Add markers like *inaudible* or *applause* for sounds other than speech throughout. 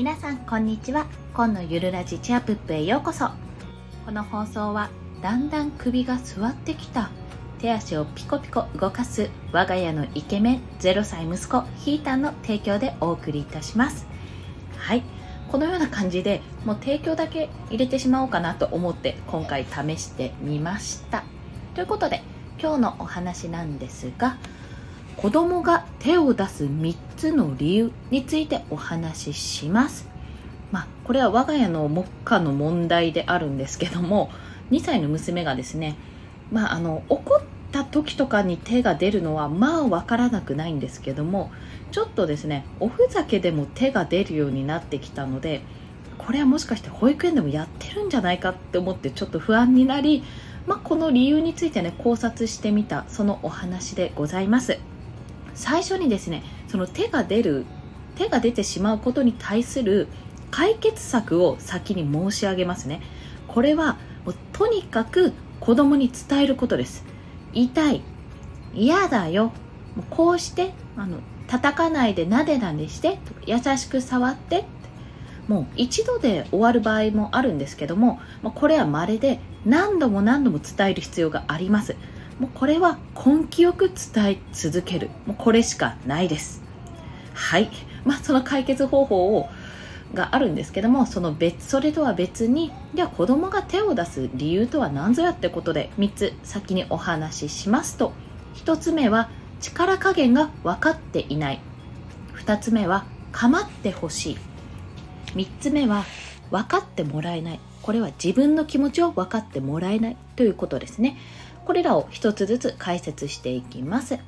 皆さんこんにちは。今のゆるラジチアプップへようこそ。この放送はだんだん首が座ってきた。手足をピコピコ動かす我が家のイケメン0歳息子ヒーターの提供でお送りいたします。はい。このような感じでもう提供だけ入れてしまおうかなと思って今回試してみました。ということで今日のお話なんですが子供が手を出す3つの理由についてお話しします。まあこれは我が家の目下の問題であるんですけども2歳の娘がですねまああの怒った時とかに手が出るのはまあわからなくないんですけどもちょっとですねおふざけでも手が出るようになってきたのでこれはもしかして保育園でもやってるんじゃないかって思ってちょっと不安になり、まあ、この理由についてね考察してみたそのお話でございます。最初にですねその手が出る手が出てしまうことに対する解決策を先に申し上げますね。これはもうとにかく子供に伝えることです。痛い嫌だよ。もうこうしてあの叩かないでなでなでして優しく触ってもう一度で終わる場合もあるんですけどもこれは稀で何度も何度も伝える必要があります。もうこれは根気よく伝え続ける。もうこれしかないです。はい。まあその解決方法をがあるんですけどもその別それとは別にでは子供が手を出す理由とは何ぞやってことで3つ先にお話ししますと。1つ目は力加減が分かっていない。2つ目は構ってほしい。3つ目は分かってもらえない。これは自分の気持ちを分かってもらえないということですね。これらを一つずつ解説していきます。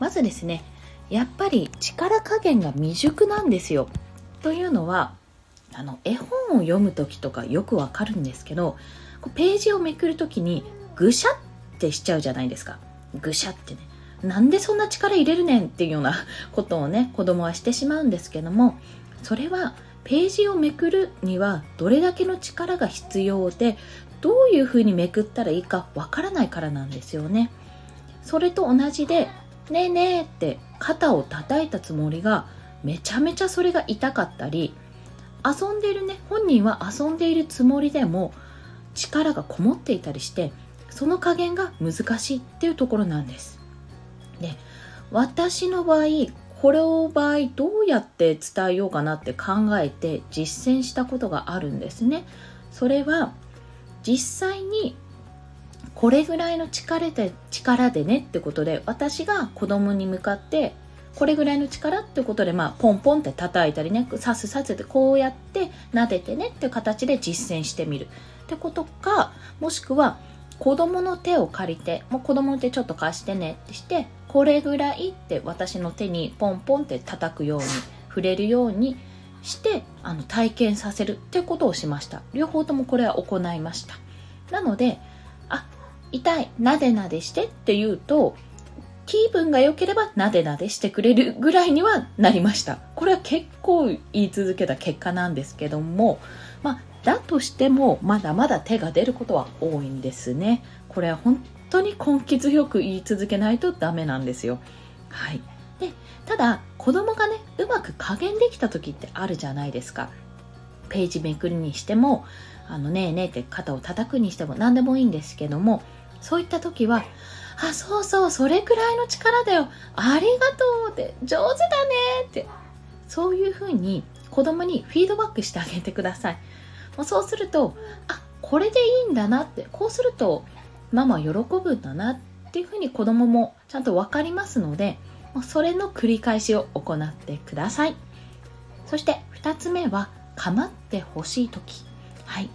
まずですねやっぱり力加減が未熟なんですよ。というのはあの絵本を読む時とかよくわかるんですけどページをめくる時にぐしゃってしちゃうじゃないですか。ぐしゃってね。なんでそんな力入れるねんっていうようなことをね子供はしてしまうんですけどもそれはページをめくるにはどれだけの力が必要でどういうふうにめくったらいいかわからないからなんですよね。それと同じで「ねえねえ」って肩を叩いたつもりがめちゃめちゃそれが痛かったり遊んでいるね本人は遊んでいるつもりでも力がこもっていたりしてその加減が難しいっていうところなんです。で私の場合これを場合どうやって伝えようかなって考えて実践したことがあるんですね。それは実際にこれぐらいの力で力でねってことで私が子供に向かってこれぐらいの力ってことで、まあ、ポンポンって叩いたりね、さすさせて、こうやって撫でてねっていう形で実践してみる。ってことか、もしくは、子供の手を借りて、もう子供の手ちょっと貸してねってして、これぐらいって私の手にポンポンって叩くように、触れるようにして、あの、体験させるってことをしました。両方ともこれは行いました。なので、あ、痛い、なでなでしてって言うと、気分が良ければなでなでしてくれるぐらいにはなりました。これは結構言い続けた結果なんですけども、まあ、だとしてもまだまだ手が出ることは多いんですね。これは本当に根気強く言い続けないとダメなんですよ。はい。で、ただ子供がね、うまく加減できた時ってあるじゃないですか。ページめくりにしても、あのねえねえって肩を叩くにしても何でもいいんですけども、そういった時は、あ、そうそう、それくらいの力だよ。ありがとうって、上手だねって。そういうふうに子供にフィードバックしてあげてください。そうすると、あ、これでいいんだなって、こうするとママ喜ぶんだなっていうふうに子供もちゃんと分かりますので、もうそれの繰り返しを行ってください。そして2つ目は、構ってほしい時。はい。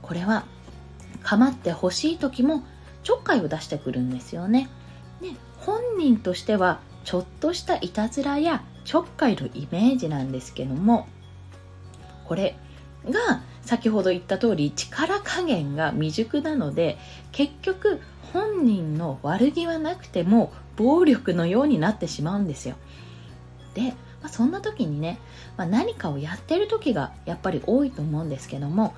これは、構ってほしい時もちょっかいを出してくるんですよね。で本人としてはちょっとしたいたずらやちょっかいのイメージなんですけどもこれが先ほど言った通り力加減が未熟なので結局本人の悪気はなくても暴力のようになってしまうんですよ。で、まあ、そんな時にね、まあ、何かをやってる時がやっぱり多いと思うんですけども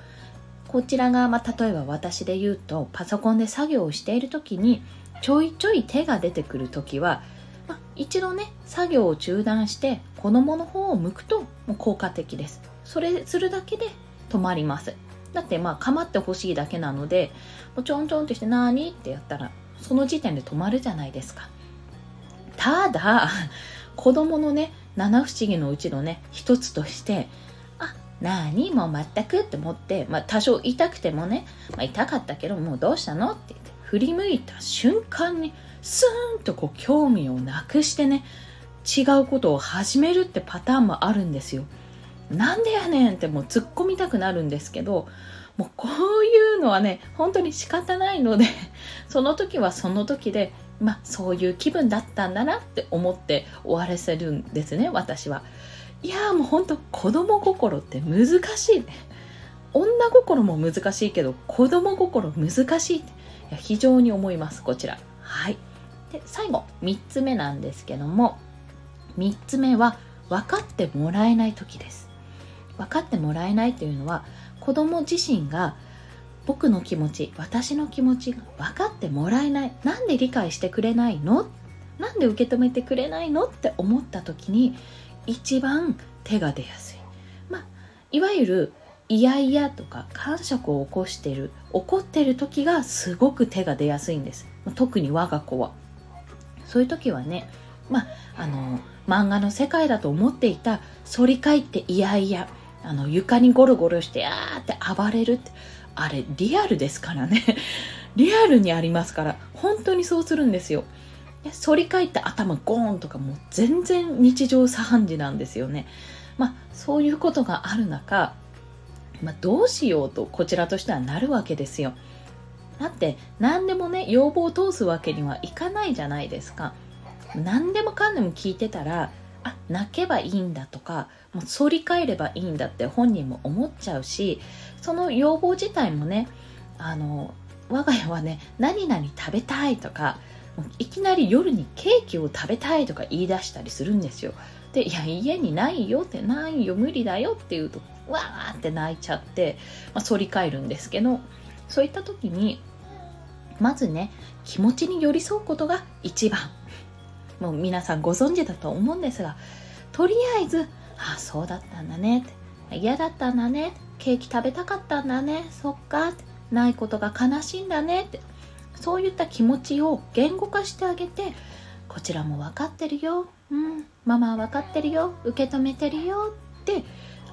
こちらが、まあ、例えば私で言うとパソコンで作業をしている時にちょいちょい手が出てくる時は、まあ、一度ね作業を中断して子供の方を向くともう効果的ですそれするだけで止まりますだってまあ構ってほしいだけなのでちょんちょんってして何ってやったらその時点で止まるじゃないですか。ただ *laughs* 子供のね七不思議のうちのね一つとしてあ何もう全くって思って、まあ、多少痛くてもね、まあ、痛かったけどもうどうしたのって言って振り向いた瞬間にスーンとこう興味をなくしてね違うことを始めるってパターンもあるんですよ。なんでやねんってもう突っ込みたくなるんですけどもうこういうのはね本当に仕方ないので *laughs* その時はその時でまあそういう気分だったんだなって思って終わらせるんですね私は。いやもう本当子供心って難しいね。女心も難しいけど子供心難しいって。いや非常に思いますこちら。はい。で最後3つ目なんですけども3つ目は分かってもらえない時です。分かってもらえないというのは子供自身が僕の気持ち私の気持ちが分かってもらえない。なんで理解してくれないの？なんで受け止めてくれないのって思った時に一番手が出やすい、まあ、いわゆるイヤイヤとか感触を起こしてる怒ってる時がすごく手が出やすいんです。特に我が子は。そういう時はねまああの漫画の世界だと思っていた反り返ってイヤイヤあの床にゴロゴロしてあーって暴れるってあれリアルですからね。*laughs* リアルにありますから本当にそうするんですよ。で反り返って頭ゴーンとかもう全然日常茶飯事なんですよね。まあそういうことがある中、まあ、どうしようとこちらとしてはなるわけですよ。だって何でもね要望を通すわけにはいかないじゃないですか。何でもかんでも聞いてたらあ泣けばいいんだとかもう反り返ればいいんだって本人も思っちゃうしその要望自体もねあの我が家はね何々食べたいとかいきなり夜にケーキを食べたいとか言い出したりするんですよ。でいや家にないよってないよ無理だよって言うとわーって泣いちゃって、まあ、反り返るんですけどそういった時にまずね気持ちに寄り添うことが一番。もう皆さんご存知だと思うんですがとりあえず「ああそうだったんだね」って「嫌だったんだね」ケーキ食べたかったんだね。そっか」って「ないことが悲しいんだね」ってそういった気持ちを言語化してあげてこちらも分かってるよ、うん、ママは分かってるよ。受け止めてるよ。って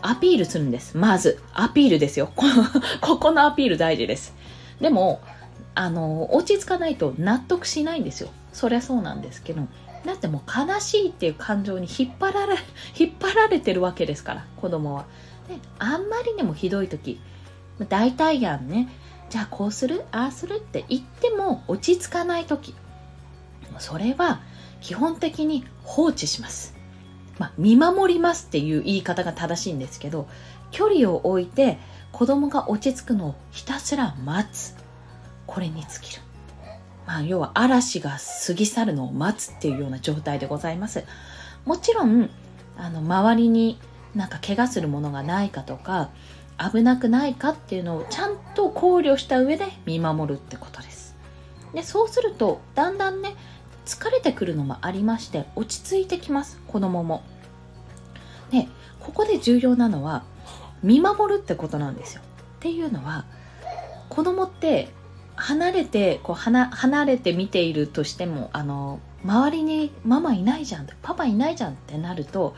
アピールするんです。まずアピールですよ。*laughs* ここのアピール大事です。でもあの落ち着かないと納得しないんですよ。そりゃそうなんですけど。だってもう悲しいっていう感情に引っ張られ *laughs* 引っ張られてるわけですから子供は。であんまりにもひどい時大体やんね。じゃあこうするああするって言っても落ち着かない時。それは基本的に放置します、まあ、見守りますっていう言い方が正しいんですけど距離を置いて子供が落ち着くのをひたすら待つ。これに尽きる。まあ、要は嵐が過ぎ去るのを待つっていうような状態でございます。もちろんあの周りになんか怪我するものがないかとか危なくないかっていうのをちゃんと考慮した上で見守るってことです。でそうするとだんだんね疲れてくるのもありまして落ち着いてきます子供も。でここで重要なのは見守るってことなんですよ。っていうのは子供って離れてこう離離れて見ているとしてもあの周りにママいないじゃんパパいないじゃんってなると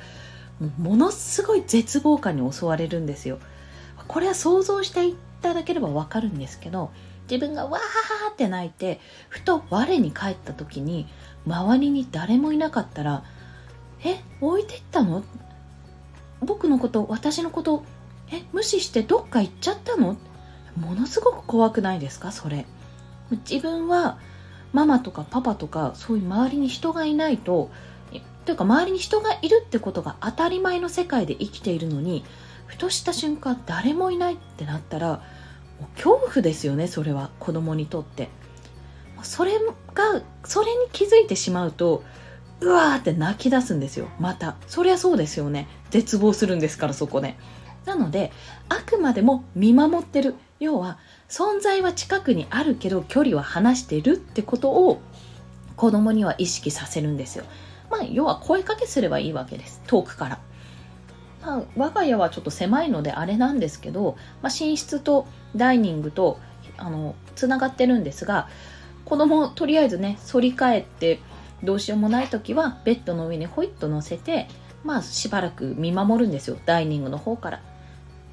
ものすごい絶望感に襲われるんですよ。これは想像していただければわかるんですけど自分がわーって泣いてふと我に返った時に周りに誰もいなかったら「え置いてったの？僕のこと私のことえ無視してどっか行っちゃったの?」ものすごく怖くないですか？それ。自分はママとかパパとかそういう周りに人がいないとというか周りに人がいるってことが当たり前の世界で生きているのにふとした瞬間誰もいないってなったらもう恐怖ですよねそれは子供にとって。それがそれに気づいてしまうとうわーって泣き出すんですよまた。そりゃそうですよね。絶望するんですからそこで。なのであくまでも見守ってる。要は存在は近くにあるけど距離は離してるってことを子供には意識させるんですよ。まあ要は声かけすればいいわけです遠くから。まあ、我が家はちょっと狭いのであれなんですけど、まあ、寝室とダイニングとあのつながってるんですが子供とりあえずね反り返ってどうしようもない時はベッドの上にホイッと乗せてまあしばらく見守るんですよダイニングの方から。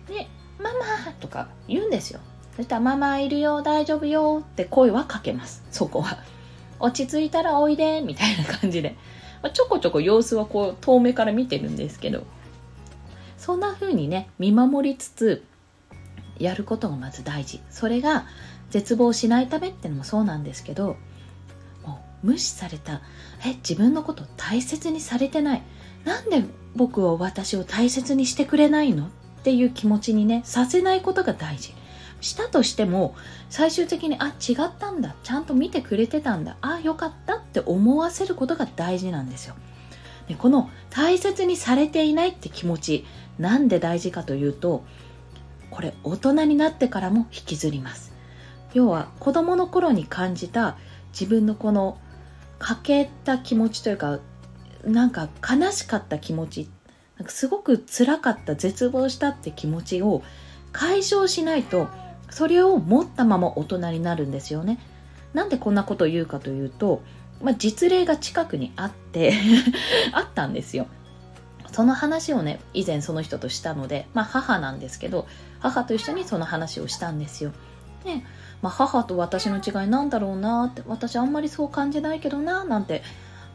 で「ママ!」とか言うんですよ。そしたら「ママいるよ大丈夫よ」って声はかけます。そこは。*laughs* 落ち着いたらおいでみたいな感じで、まあ、ちょこちょこ様子はこう遠目から見てるんですけど。そんな風にね見守りつつやることがまず大事。それが絶望しないためってのもそうなんですけど。もう無視された。え自分のこと大切にされてない。なんで僕は私を大切にしてくれないの？っていう気持ちにねさせないことが大事。したとしても最終的にあ違ったんだ。ちゃんと見てくれてたんだ。あよかったって思わせることが大事なんですよ。でこの大切にされていないって気持ちなんで大事かというとこれ大人になってからも引きずります。要は子供の頃に感じた自分のこの欠けた気持ちというかなんか悲しかった気持ちなんかすごく辛かった絶望したって気持ちを解消しないとそれを持ったまま大人になるんですよねなんでこんなことを言うかというと、まあ、実例が近くにあって *laughs* あったんですよその話をね以前その人としたので、まあ、母なんですけど母と一緒にその話をしたんですよ。ねまあ、母と私の違いなんだろうなって私あんまりそう感じないけどななんて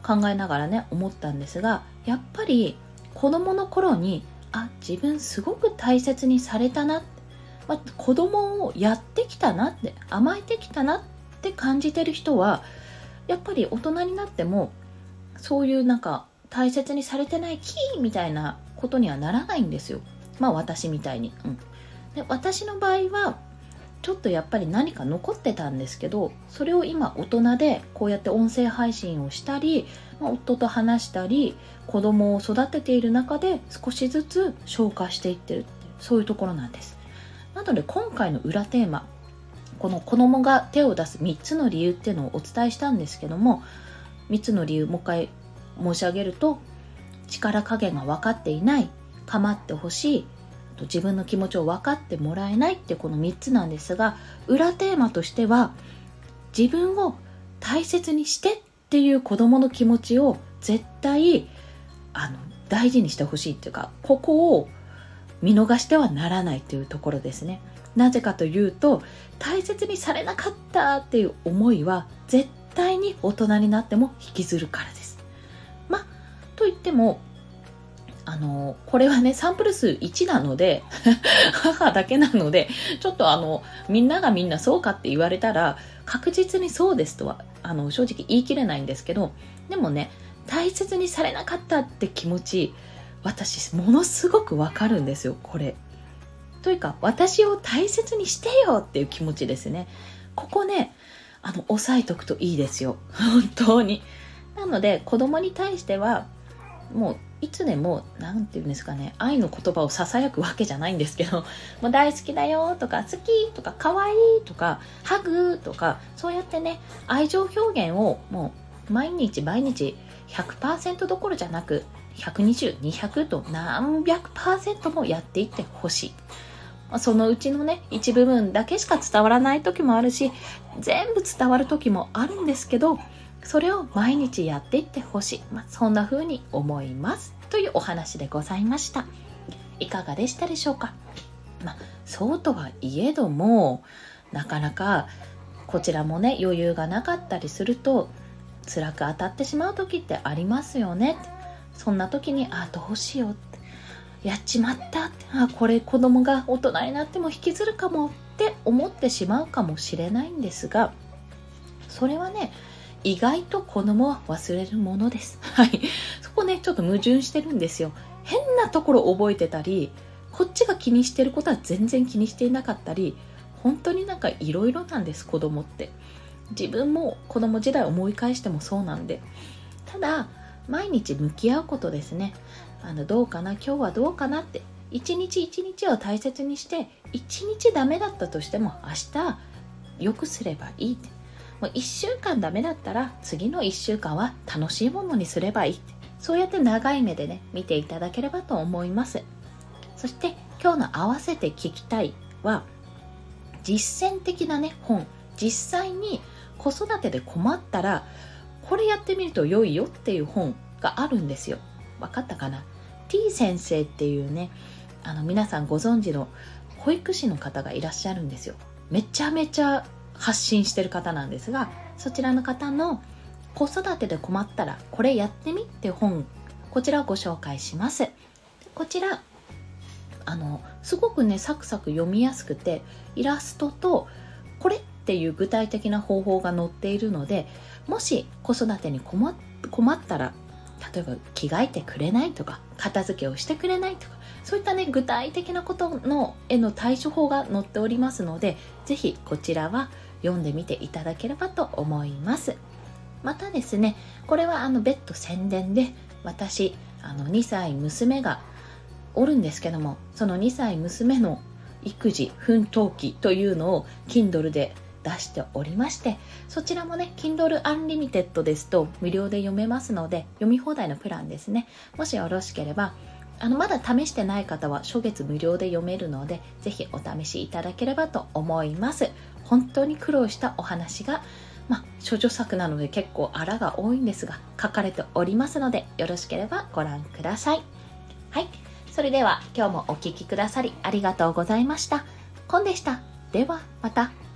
考えながらね思ったんですがやっぱり子供の頃にあ自分すごく大切にされたなっ、まあ、子供をやってきたなって甘えてきたなって感じてる人はやっぱり大人になってもそういうなんか大切にされてないキーみたいなことにはならないんですよ。まあ私みたいに、うん、で私の場合はちょっとやっぱり何か残ってたんですけどそれを今大人でこうやって音声配信をしたり、まあ、夫と話したり子供を育てている中で少しずつ消化していってるってそういうところなんです。なので今回の裏テーマこの子供が手を出す3つの理由っていうのをお伝えしたんですけども3つの理由もう一回申し上げると力加減が分かっていない構ってほしい自分の気持ちを分かってもらえないってこの3つなんですが裏テーマとしては自分を大切にしてっていう子供の気持ちを絶対あの大事にしてほしいっていうかここを見逃してはならないというところですね。なぜかというと大切にされなかったっていう思いは絶対に大人になっても引きずるからです。まあといってもあの、これはね、サンプル数1なので *laughs* 母だけなので、ちょっとあの、みんながみんなそうかって言われたら、確実にそうですとは、あの、正直言い切れないんですけど、でもね、大切にされなかったって気持ち、私、ものすごくわかるんですよ、これ。というか、私を大切にしてよっていう気持ちですね。ここね、あの、押さえとくといいですよ。*laughs* 本当に。なので、子供に対しては、もういつでも何て言うんですかね愛の言葉をささやくわけじゃないんですけど *laughs* もう大好きだよとか好きとか可愛いとかハグとかそうやってね愛情表現をもう毎日毎日100%どころじゃなく120、200と何百パーセントもやっていってほしい。そのうちのね、一部分だけしか伝わらない時もあるし、全部伝わる時もあるんですけど、それを毎日やっていってほしい、まあ、そんな風に思います。というお話でございました。いかがでしたでしょうか、まあ、そうとはいえどもなかなかこちらもね余裕がなかったりすると辛く当たってしまう時ってありますよね。そんな時にあどうしようってやっちまったってあこれ子供が大人になっても引きずるかもって思ってしまうかもしれないんですがそれはね意外と子供は忘れるものです。*laughs* はい。そこね、ちょっと矛盾してるんですよ。変なところ覚えてたり、こっちが気にしてることは全然気にしていなかったり、本当になんかいろいろなんです、子供って。自分も子供時代思い返してもそうなんで。ただ、毎日向き合うことですね。あの、どうかな、今日はどうかなって。一日一日を大切にして、一日ダメだったとしても明日良くすればいいって。もう1週間ダメだったら次の1週間は楽しいものにすればいいそうやって長い目でね見ていただければと思いますそして今日の合わせて聞きたいは実践的なね本実際に子育てで困ったらこれやってみると良いよっていう本があるんですよ。分かったかな？T 先生っていうねあの皆さんご存知の保育士の方がいらっしゃるんですよ。めちゃめちゃ発信してる方なんですがそちらの方の子育てで困ったらこれやってみって本こちらをご紹介します。こちらあのすごくねサクサク読みやすくてイラストとこれっていう具体的な方法が載っているのでもし子育てに困ったら例えば着替えてくれないとか片付けをしてくれないとかそういったね具体的なことのへの対処法が載っておりますので是非こちらは読んでみていただければと思います。またですねこれはあの別途宣伝で私あの2歳娘がおるんですけどもその2歳娘の育児奮闘記というのを Kindle で出しておりましてそちらもね Kindle Unlimited ですと無料で読めますので読み放題のプランですね。もしよろしければあのまだ試してない方は初月無料で読めるのでぜひお試しいただければと思います。本当に苦労したお話がまあ、処女作なので結構あらが多いんですが書かれておりますのでよろしければご覧ください。はい。それでは今日もお聴きくださりありがとうございました。コンでした。ではまた。